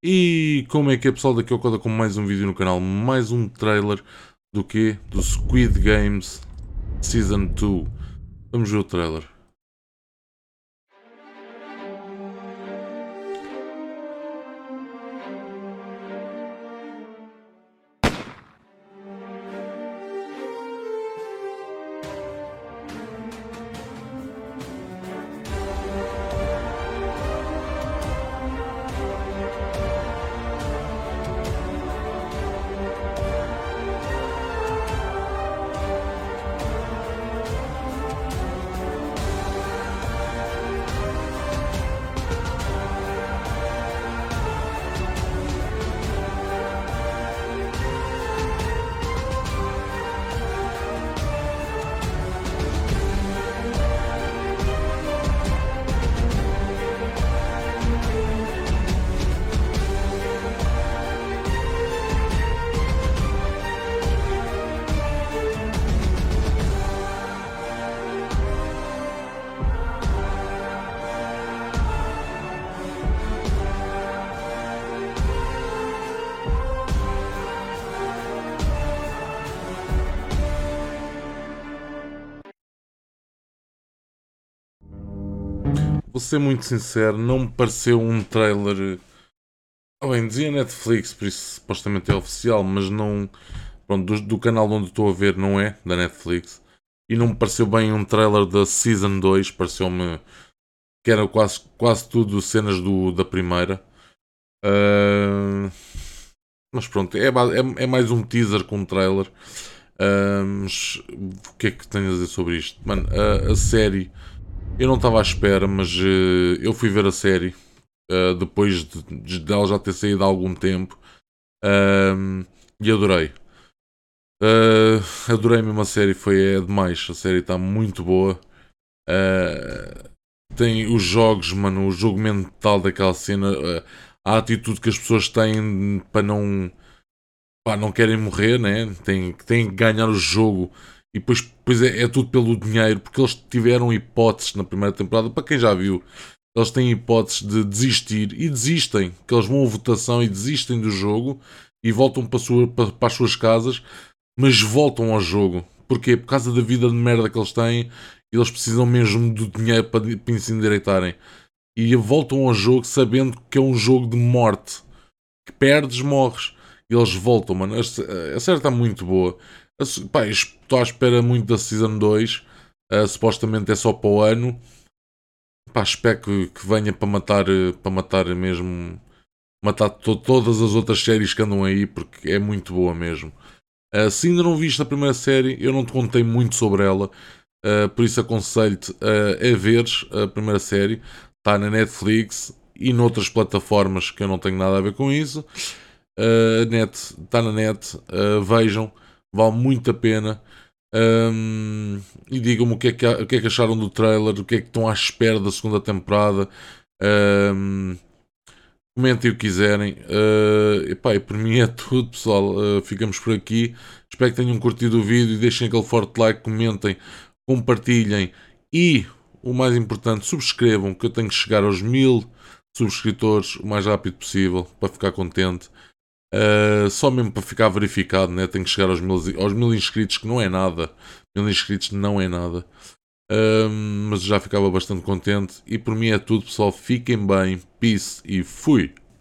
E como é que é pessoal, daqui ao Coda com mais um vídeo no canal, mais um trailer do que? Do Squid Games Season 2. Vamos ver o trailer. Vou ser muito sincero, não me pareceu um trailer. Oh, bem, dizia Netflix, por isso supostamente é oficial, mas não. Pronto, do, do canal onde estou a ver não é, da Netflix. E não me pareceu bem um trailer da Season 2, pareceu-me que era quase, quase tudo cenas do, da primeira. Uh, mas pronto, é, é, é, mais um teaser com um trailer. Uh, mas o que é que tenho a dizer sobre isto? Mano, a, a série eu não estava à espera, mas uh, eu fui ver a série uh, depois de, de, ela já ter saído há algum tempo uh, e adorei. Uh, adorei mesmo a série, foi é demais. A série está muito boa. tem os jogos, mano, o jogo mental daquela cena, a atitude que as pessoas têm para não. Pá, não querem morrer, né? Tem, têm que ganhar o jogo e depois, depois é, é, tudo pelo dinheiro, porque eles tiveram hipóteses na primeira temporada, para quem já viu, eles têm hipóteses de desistir e desistem, que eles vão à votação e desistem do jogo e voltam para, sua, para, para as suas casas, mas voltam ao jogo. Porquê? Por causa da vida de merda que eles têm, eles precisam mesmo do dinheiro para, para se endireitarem. E voltam ao jogo sabendo que é um jogo de morte. Que perdes, morres. E eles voltam, mano. A série está muito boa. Pá, estou à espera muito da Season 2. Uh, ah, supostamente é só para o ano. Pá, espero que, que venha para matar, para matar mesmo. Matar to todas as outras séries que andam aí, porque é muito boa mesmo. Uh, se ainda não viste a primeira série, eu não te contei muito sobre ela. Uh, por isso aconselho-te a veres a primeira série. Está na Netflix e noutras plataformas que eu não tenho nada a ver com isso. Uh, net, está na net, vejam vale muito a pena. Um, e digam-me o, que é que, o que é que acharam do trailer, o que é que estão à espera da segunda temporada. Um, comentem o que quiserem. Uh, epá, e por mim é tudo, pessoal. Uh, ficamos por aqui. Espero que tenham curtido o vídeo e deixem aquele forte like, comentem, compartilhem e, o mais importante, subscrevam, que eu tenho que chegar aos mil subscritores o mais rápido possível para ficar contente. Uh, só mesmo para ficar verificado, né? tenho que chegar aos mil, aos mil inscritos, que não é nada. Mil inscritos não é nada. Uh, mas já ficava bastante contente. E por mim é tudo, pessoal. Fiquem bem, peace e fui!